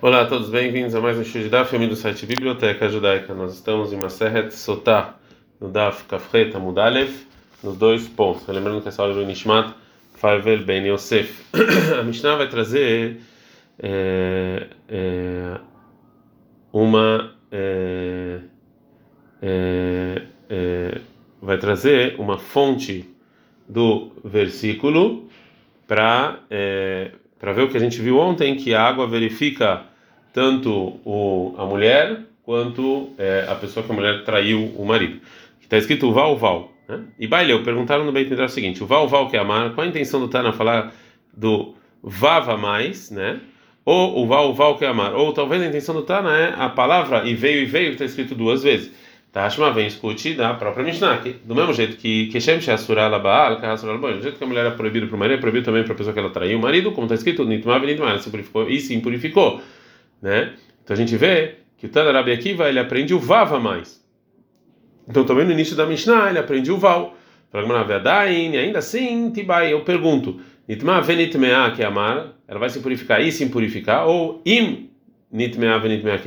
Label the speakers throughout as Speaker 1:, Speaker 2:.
Speaker 1: Olá a todos, bem-vindos a mais um show de Daf, do site Biblioteca Judaica. Nós estamos em Maseret Sotá, no Daf Kafret Amudalev, nos dois pontos. Lembrando que essa aula é do Nishmat Farvel Ben Yosef. A Mishnah vai trazer é, é, uma é, é, é vai trazer uma fonte do versículo para é, para ver o que a gente viu ontem, que a água verifica tanto o, a mulher quanto é, a pessoa que a mulher traiu o marido. Está escrito Val Val. Né? E Baileu perguntaram no Beit o seguinte: o Val Val que é amar, qual a intenção do Tana falar do Vava mais, né? Ou o Val Val que é amar? Ou talvez a intenção do Tana é a palavra e veio e veio que está escrito duas vezes. Tashma vem escute da própria Mishnah, do mesmo jeito que Keshem Shasura Labaal, do jeito que a mulher é proibida para o marido, é proibido também para a pessoa que ela traiu o marido, como está escrito, Nitma Nitma, ela se purificou e se impurificou, né? Então a gente vê que o Tana Rabi Akiva, ele aprende o Vava mais. Então também no início da Mishnah, ele aprende o Val. Ainda assim, Tibai, eu pergunto, Nitma Venitmea, que é amar, ela vai se purificar e se impurificar, ou Im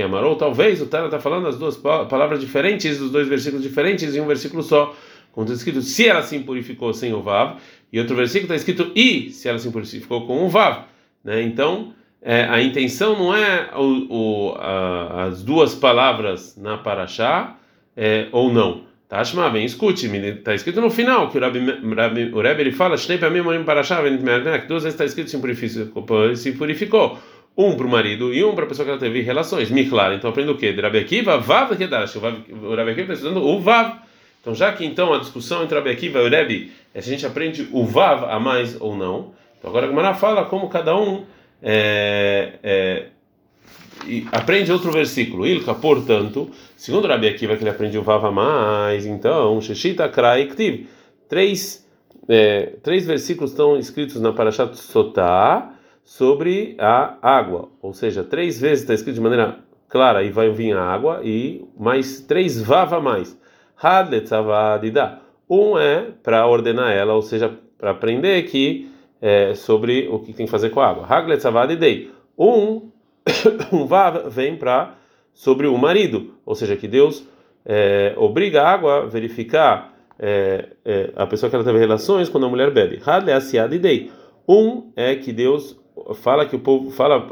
Speaker 1: Amarou, talvez o Tana está falando as duas palavras diferentes, os dois versículos diferentes em um versículo só. Como está escrito, se ela se purificou sem o Vav, e outro versículo está escrito, e se ela se purificou com o Vav. Né? Então, é, a intenção não é o, o, a, as duas palavras na Paraxá é, ou não. Tashma, bem, escute, está escrito no final que o Rebbe, ele fala, que duas vezes está escrito se purificou. Se purificou um para o marido e um para a pessoa que ela teve relações. Miklar, então aprende o quê? De Rabi Akiva, Vav Kedash. O Rabi está estudando o Vav. Então, já que então a discussão entre Rabi e o Rebbe é se a gente aprende o Vav a mais ou não. Então, agora a Gemara fala como cada um é, é, aprende outro versículo. Ilka, portanto, segundo Rabi Akiva, que ele aprende o Vav a mais, então, Sheshita Krai Ktiv. Três, é, três versículos estão escritos na Parashat Sotah sobre a água, ou seja, três vezes está escrito de maneira clara e vai vir a água e mais três vava mais. Um é para ordenar ela, ou seja, para aprender que é, sobre o que tem que fazer com a água. Hagletzavadidei. Um um vav vem para sobre o marido, ou seja, que Deus é, obriga a água a verificar é, é, a pessoa que ela teve relações quando a mulher bebe. Hadleasiadidei. Um é que Deus fala que o povo fala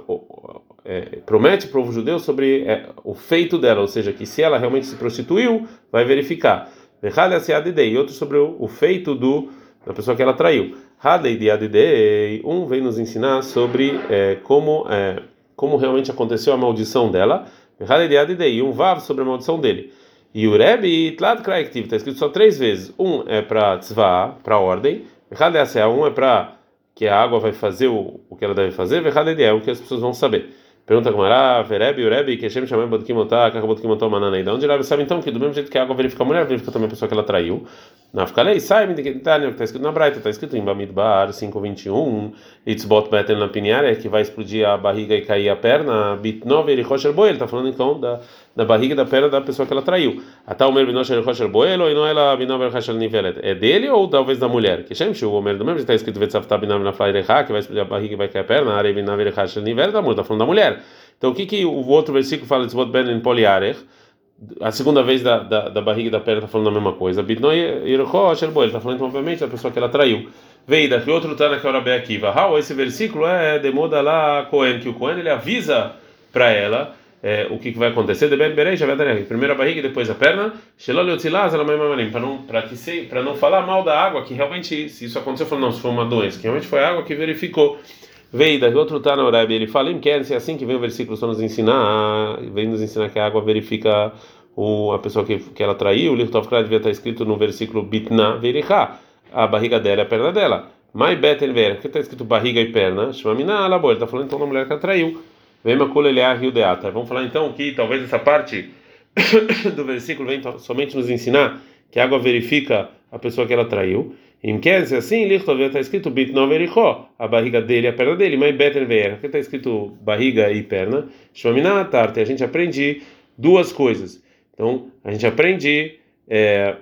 Speaker 1: é, promete o povo judeu sobre é, o feito dela, ou seja, que se ela realmente se prostituiu, vai verificar. E outro sobre o, feito do da pessoa que ela traiu. Um vem nos ensinar sobre é, como é, como realmente aconteceu a maldição dela. E um vav sobre a maldição dele. E o Rebbe Tlad Kraiktiv está escrito só três vezes. Um é para tzva, para ordem. Um é para que a água vai fazer o, o que ela deve fazer, é o que as pessoas vão saber. Pergunta como era, Verebi, Urebi, que Hashem chamou Bodkimotá, Kakabodkimotá, Manana. De onde ela sabe então que do mesmo jeito que a água verifica a mulher, verifica também a pessoa que ela traiu. Na Afkalei, sai, está escrito na Braita, está escrito em Bamidbar 521, Itzbot Betel na Pinhara, que vai explodir a barriga e cair a perna, Bitnov e Rocher Boel, está falando então da, da barriga e da perna da pessoa que ela traiu. Até o Mer Binocher Rocher Boel, ou não ela Binov Rocher Nivelet. É dele ou talvez da mulher? Que Shem Shu, o Mer do mesmo está escrito Vetzavta Binov na Flaireha, que vai explodir a barriga e vai cair a perna, Are Binov Rocher Nivelet, está falando da mulher. Então o que, que o outro versículo fala? A segunda vez da, da, da barriga da perna está falando a mesma coisa. Ele está falando obviamente da pessoa que ela traiu. Veida, que outro que é o Rabi Akiva. How, esse versículo é de moda lá Cohen, que o Cohen ele avisa para ela é, o que, que vai acontecer. Primeiro a barriga e depois a perna. Para não, para não falar mal da água, que realmente, se isso aconteceu, falou, não, se foi uma doença, que realmente foi a água que verificou. Veio daqui outro na Urabi, ele fala, quer se é assim que vem o versículo só nos ensinar, vem nos ensinar que a água verifica o, a pessoa que, que ela traiu, o Lichtov devia estar escrito no versículo Bitna Verichá, a barriga dela é a perna dela. Mai Beten Ver, que está escrito barriga e perna, Shmamina Alabo, ele está falando então da mulher que ela traiu. Vem Makula Eleah Rio Deata. Vamos falar então que talvez essa parte do versículo vem somente nos ensinar que a água verifica a pessoa que ela traiu. Em Kenzie, assim, Lichtov está escrito Bit Noverichó, a barriga dele e a perna dele, mas Beter Ver, aqui está escrito barriga e perna. Shmamina Tarte, a gente aprende duas coisas. Então, a gente aprende é,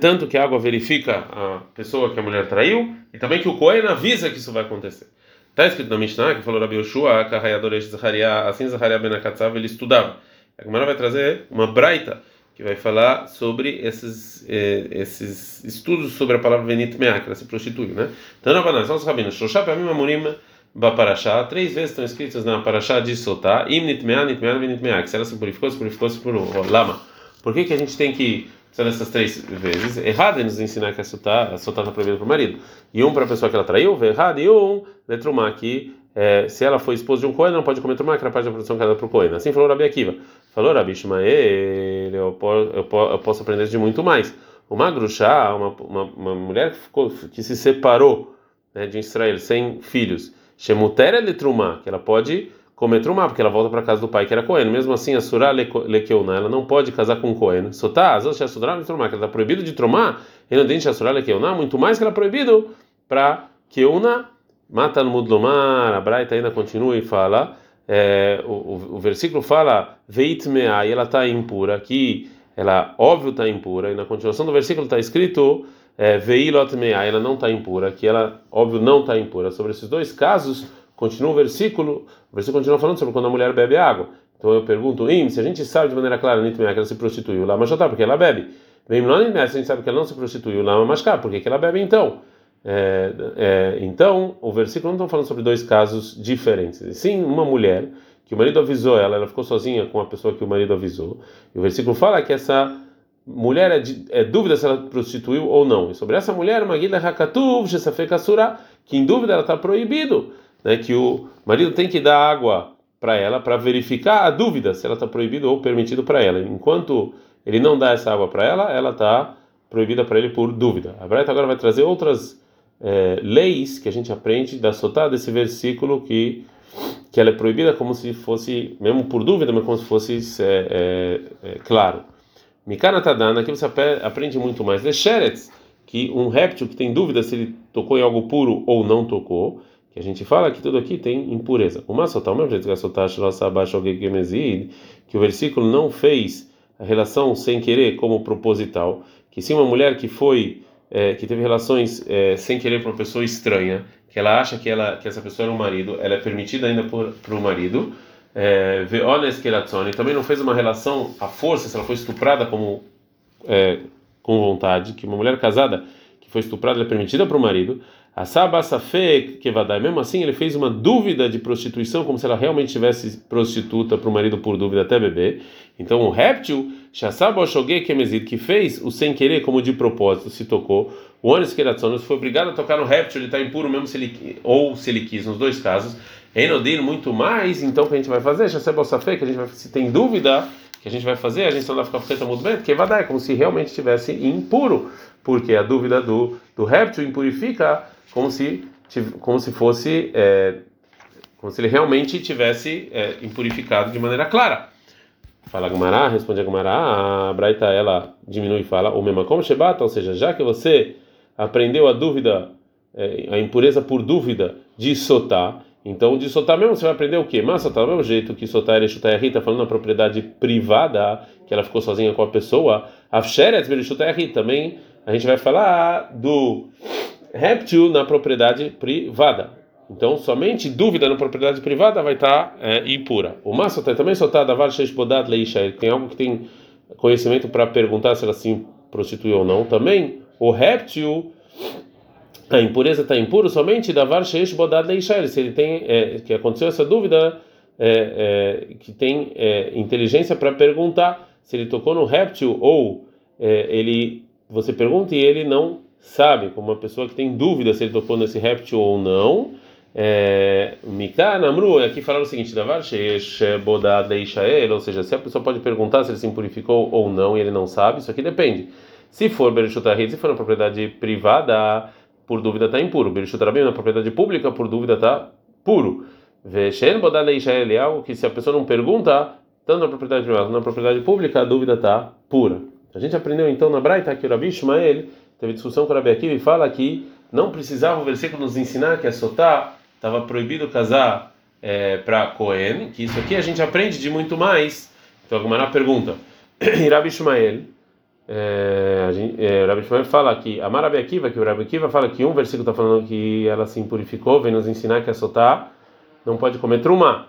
Speaker 1: tanto que a água verifica a pessoa que a mulher traiu, e também que o Cohen avisa que isso vai acontecer. Está escrito na Mishnah que falou Rabi Yoshua, Kahayadoresh Zaharia, assim Zaharia Ben Akatzav, ele estudava. A Gemara vai trazer uma braita que vai falar sobre esses eh, esses estudos sobre a palavra Venit Meah, que ela se prostitui, né? Então, na Banan, são os rabinos, Shoshá Pamim Amurim Baparashá, três vezes estão escritas na Parashá de Sotá, Im Nitmeah, Nitmeah, Venit Meah, que se ela se purificou, se purificou, se purificou. Lama. Por que, que a gente tem que precisar dessas três vezes? Errado é nos ensinar que a Sotá está proibida para o marido. E um para a pessoa que ela traiu, errado, e um, Letrumá, que é, se ela foi esposa de um coelho, não pode comer trumá, que era parte da produção ela para o coelho. Assim falou Rabi Akiva. Falou Rabi Ishmael, eu, eu, eu posso aprender de muito mais. Uma gruxá, uma, uma, uma mulher que, ficou, que se separou né, de Israel sem filhos, Shemutera Letrumá, que ela pode comer trumá, porque ela volta para casa do pai que era coelho. Mesmo assim, a surá lekeuna, ela não pode casar com coelho. Sotá, as outras surá letrumá, que ela está proibido de trumá, a surá lekeuna, muito mais que ela é proibido para keuna Mata no Mudlomar, a Braita ainda continua e fala, é, o, o, versículo fala, Veitmea, e ela está impura, que ela, óbvio, está impura, e na continuação do versículo está escrito, é, Veilotmea, ela não está impura, que ela, óbvio, não está impura. Sobre esses dois casos, continua o versículo, o versículo continua falando sobre quando a mulher bebe água. Então eu pergunto, se a gente sabe de maneira clara, Nitmea, que ela se prostituiu, lá, mas já está, porque ela bebe. Vem se a gente sabe que ela não se prostituiu, lá, mas cá, porque que ela bebe então? É, é, então, o versículo não está falando sobre dois casos diferentes. Sim, uma mulher que o marido avisou ela, ela ficou sozinha com a pessoa que o marido avisou. E o versículo fala que essa mulher é, é dúvida se ela prostituiu ou não. E sobre essa mulher, Magida Hakatuv, Shesafekasura, que em dúvida ela está proibido, né, que o marido tem que dar água para ela para verificar a dúvida se ela está proibido ou permitido para ela. Enquanto ele não dá essa água para ela, ela está proibida para ele por dúvida. A Braita agora vai trazer outras é, leis que a gente aprende da sotá desse versículo que que ela é proibida como se fosse mesmo por dúvida mas como se fosse é, é, é, claro. Mikana Tadana aqui você aprende muito mais. De Sheretz que um réptil que tem dúvida se ele tocou em algo puro ou não tocou que a gente fala que tudo aqui tem impureza. Uma sotá o mesmo jeito que a sotá que o versículo não fez a relação sem querer como proposital que se uma mulher que foi é, que teve relações é, sem querer com uma pessoa estranha, que ela acha que ela que essa pessoa era um marido, ela é permitida ainda para o marido. É, Veones Keratzoni também não fez uma relação à força, se ela foi estuprada como é, com vontade, que uma mulher casada que foi estuprada é permitida para o marido. Sabasafe Kevadai, mesmo assim, ele fez uma dúvida de prostituição, como se ela realmente tivesse prostituta para o marido por dúvida até beber. Então, o réptil, que fez o sem querer, como de propósito, se tocou. O Onis Keratzonos foi obrigado a tocar no réptil, ele está impuro mesmo se ele, ou se ele quis, nos dois casos. Enodino, muito mais, então o que a gente vai fazer? Que a gente vai, se tem dúvida, que a gente vai fazer, a gente não vai ficar feita muito bem, dar, é como se realmente estivesse impuro, porque a dúvida do, do réptil impurifica como se como se fosse é, como se ele realmente tivesse é, impurificado de maneira clara. Fala Gumará, responde Gumará, a Braita ela diminui e fala o mesmo como Shebata, ou seja, já que você aprendeu a dúvida, é, a impureza por dúvida de Sotá, então de Sotá mesmo você vai aprender o quê? Mas Sotá do mesmo jeito que Sotá e Shutai Rita falando na propriedade privada, que ela ficou sozinha com a pessoa, Afsheret Shutai também a gente vai falar do réptil na propriedade privada. Então, somente dúvida na propriedade privada vai estar é, impura. O massa também soltar da varsheish bodat leisha. Tem algo que tem conhecimento para perguntar se ela se prostituiu ou não. Também o réptil, a impureza está impura somente da varsheish bodat leisha. Se ele tem, é, que aconteceu essa dúvida, é, é que tem é, inteligência para perguntar se ele tocou no réptil ou é, ele, você pergunta e ele não sabe, como uma pessoa que tem dúvida se ele tocou nesse réptil ou não. É, Mika Namru, aqui falaram o seguinte: Davar ou seja, se a pessoa pode perguntar se ele se impurificou ou não e ele não sabe, isso aqui depende. Se for Berishutahid, se for na propriedade privada, por dúvida está impuro. Berishutarabim, na propriedade pública, por dúvida está puro. Veshen é algo que se a pessoa não pergunta, tanto na propriedade privada quanto na propriedade pública, a dúvida está pura. A gente aprendeu então na Braita que o Rabi Ishmael teve discussão com o Rabi Akiva e fala que não precisava o versículo nos ensinar que a Sotá estava proibido casar é, para Cohen, que isso aqui a gente aprende de muito mais. Então a pergunta, Rabi Ishmael, é, é, Rabi Shmuel fala que a Rabi Akiva, que o Rabi Akiva fala que um versículo está falando que ela se impurificou, vem nos ensinar que a Sotá não pode comer trumá.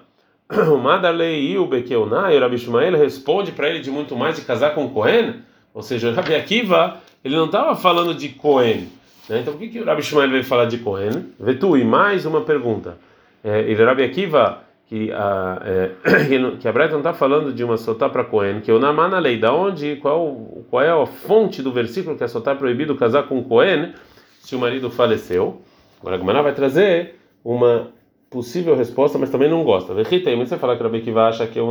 Speaker 1: O Madalei e o Bekeuná, e o Rabi Shmuel responde para ele de muito mais de casar com Cohen, ou seja, o Rabi Akiva, ele não estava falando de Cohen. Né? Então por que, que o Rabi Shmuel veio falar de Cohen? Vetui, mais uma pergunta. É, ele, Rabi Akiva, que a, é, que a Breta não está falando de uma sotá para Cohen, que o Namá na lei, da onde, qual, qual é a fonte do versículo que a sotá é proibido casar com Cohen se o marido faleceu? Agora a Gmaná vai trazer uma possível resposta, mas também não gosta. Vechita, mas você fala que o Rabi Akiva acha que é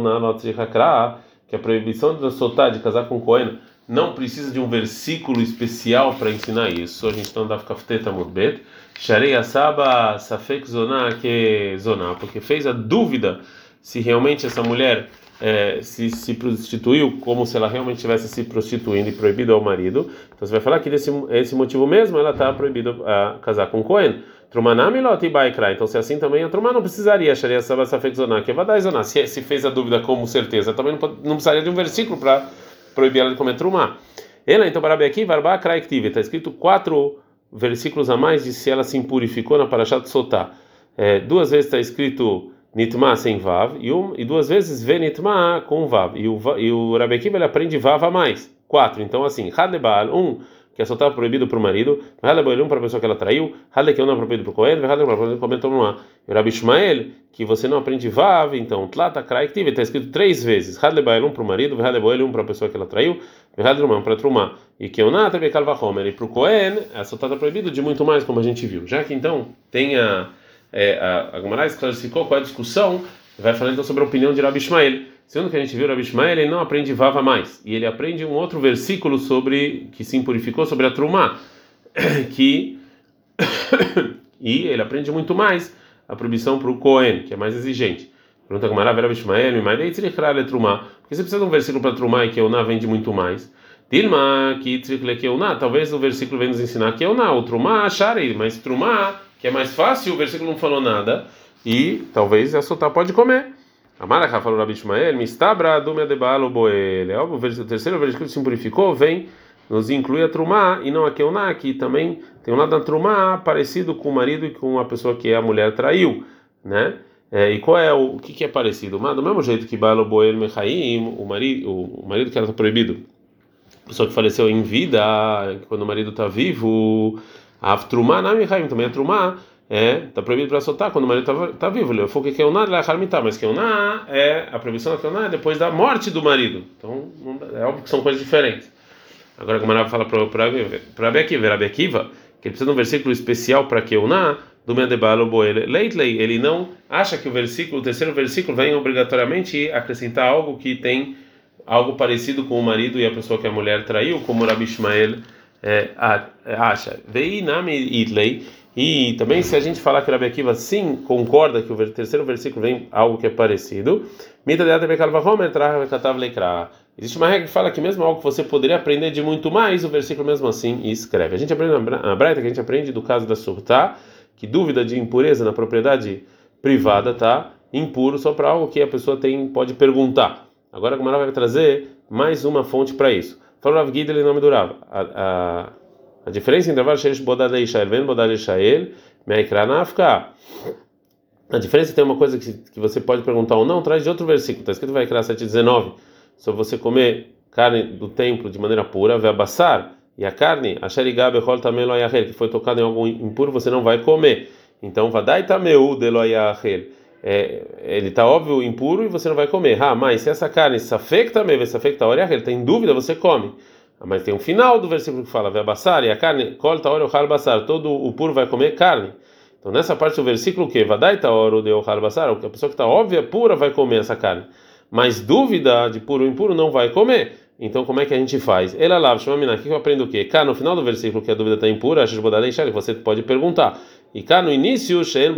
Speaker 1: que a proibição da sotá de casar com Cohen não precisa de um versículo especial para ensinar isso. A gente está andando kafteta mudbet. Sharei asaba safek que zoná, porque fez a dúvida se realmente essa mulher é, se, se prostituiu como se ela realmente estivesse se prostituindo e proibido ao marido. Então você vai falar que desse esse motivo mesmo ela está proibida a casar com Cohen. Então se assim também a Trumá não precisaria Safek Zoná, que é. Se, se fez a dúvida como certeza, também não, não precisaria de um versículo para proibir ela de comer trumá. Ela, então, para aqui, varba kraiktiv, está escrito quatro versículos a mais de se ela se impurificou na Parashat Sotá. É, duas vezes está escrito Nitma sem Vav e, um, e duas vezes Venitma com Vav. E o, e o Rabi Akiva ele aprende Vav a mais. Quatro. Então, assim, Hadebal, um que é soltar proibido para o marido, um para a pessoa que ela traiu, é proibido para o Cohen, para comentou no ar. E Rabi Ishmael, que você não aprende Vav, então Tlata Kraiktiv, está escrito três vezes, um para o marido, um para a pessoa que ela traiu, um para Trumá. E Oná também Homer, e para o Cohen, a soltar proibido de muito mais, como a gente viu. Já que então tem a. É, a, a Gamara classificou qual é a discussão, vai falar então sobre a opinião de Rabi Ishmael. Sendo que a gente viu Rabi Ishmael, ele não aprende Vava mais. E ele aprende um outro versículo sobre que se impurificou sobre a Trumá, que e ele aprende muito mais a proibição para o Cohen, que é mais exigente. Pergunta como Rabi Ishmael, mas daí tzrichra Trumá. Porque você precisa de um versículo para Trumá e que Euná vende muito mais. Dilma, que tzrichle que talvez o versículo venha nos ensinar que Euná, o Trumá, Sharei, mas Trumá, que é mais fácil, o versículo não falou nada. E talvez a Sotá pode comer. Amaraha falou Rabi Ishmael, Mistabra Dumia de Baalo Boel. É óbvio, o terceiro versículo se purificou, vem, nos inclui a Trumá e não a Keuná, que também tem um lado da Trumá parecido com o marido e com a pessoa que a mulher traiu, né? É, e qual é o, o que, que é parecido? Mas do mesmo jeito que Baalo Boel Mechaim, o marido, o marido que era proibido, a pessoa que faleceu em vida, quando o marido está vivo, a Trumá, na Mechaim também a Trumá é tá proibido para soltar quando o marido está tá vivo. Ele falou que Keuná é harmitar, mas Keuná é a proibição da Keuná é depois da morte do marido. Então é óbvio que são coisas diferentes. Agora como ela fala para para Abekiva, que ele precisa de um versículo especial para Keuná do Mendebalo Boele. Leitley, ele não acha que o versículo, o terceiro versículo, vem obrigatoriamente acrescentar algo que tem algo parecido com o marido e a pessoa que a mulher traiu, como Rabi Ishmael é, acha. Name Itley e também, se a gente falar que Rabi Akiva sim concorda que o terceiro versículo vem algo que é parecido, Existe uma regra que fala que mesmo algo que você poderia aprender de muito mais, o versículo mesmo assim escreve. A gente aprende na Braita, que a gente aprende do caso da surta, que dúvida de impureza na propriedade privada tá impuro só para algo que a pessoa tem pode perguntar. Agora a Gamara vai trazer mais uma fonte para isso. Falou Rav Gidel em nome do Rav. A, a diferença entre Avar Sheish Bodad Ishael Ven Bodad Ishael Meikra Nafka. A diferença tem uma coisa que, que você pode perguntar ou não, traz de outro versículo. Está escrito vai 7,19 sobre você comer carne do templo de maneira pura, vai abassar e a carne, a Sherigab Echol Tamelo que foi tocada em algo impuro, você não vai comer. Então, Vadai Tameu Deloyahel. É, ele está óbvio impuro e você não vai comer. Ah, mas se essa carne safek também, safek taoriah, ele tem dúvida, você come. Mas tem um final do versículo que fala, vai basar e a carne, colta hora o basar, todo o puro vai comer carne. Então nessa parte do versículo que vadai ta hora de o basar, a pessoa que está óbvia, pura vai comer essa carne. Mas dúvida de puro ou impuro não vai comer. Então como é que a gente faz? Ela lava, chama aqui eu aprendo o quê? Cá no final do versículo que a dúvida está impura, que você pode perguntar. E cá no início, shein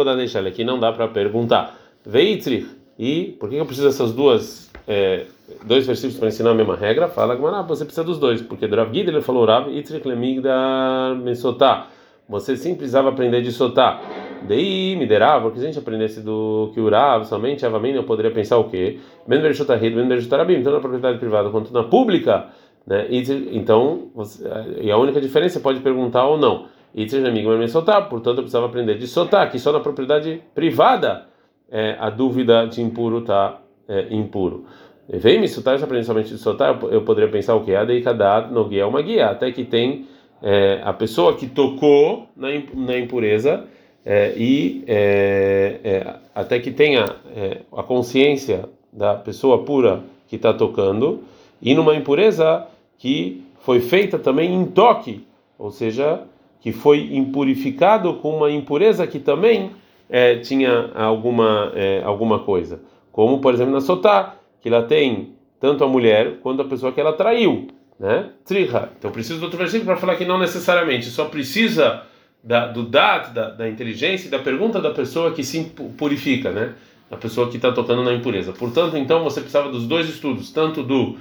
Speaker 1: não dá para perguntar. Veitrich. E por que eu preciso dessas duas é, dois versículos para ensinar a mesma regra, fala que você precisa dos dois, porque Rav ele falou Rav Itzrek Lemigda Mesotá. Você sim precisava aprender de Sotá. Daí me derava, porque se a gente aprendesse do que o Rav somente Avamim, eu poderia pensar o quê? Ben Bershotahid, Ben Bershotarabim, tanto na propriedade privada quanto na pública. né? Então, você, e a única diferença você pode perguntar ou não. Amigo me soltar, portanto eu precisava aprender de soltar, que só na propriedade privada é, a dúvida de impuro está é, impuro. Vem me soltar, aprendendo somente de soltar, eu poderia pensar o que? Adeikadat no guia uma guia, até que tem é, a pessoa que tocou na, na impureza é, e é, é, até que tenha é, a consciência da pessoa pura que está tocando e numa impureza que foi feita também em toque, ou seja, que foi impurificado com uma impureza que também é, tinha alguma é, alguma coisa, como por exemplo na sotá, que ela tem tanto a mulher quanto a pessoa que ela traiu, né? Triha. Então preciso do outro versículo para falar que não necessariamente, só precisa da, do dat, da, da inteligência e da pergunta da pessoa que se purifica, né? A pessoa que está tocando na impureza. Portanto, então você precisava dos dois estudos, tanto do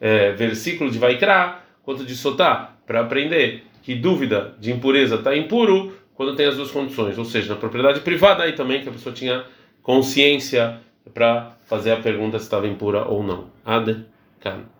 Speaker 1: é, versículo de Vaikra quanto de Sotá, para aprender que dúvida de impureza está impuro quando tem as duas condições, ou seja, na propriedade privada aí também que a pessoa tinha consciência para fazer a pergunta se estava impura ou não. Ad kan.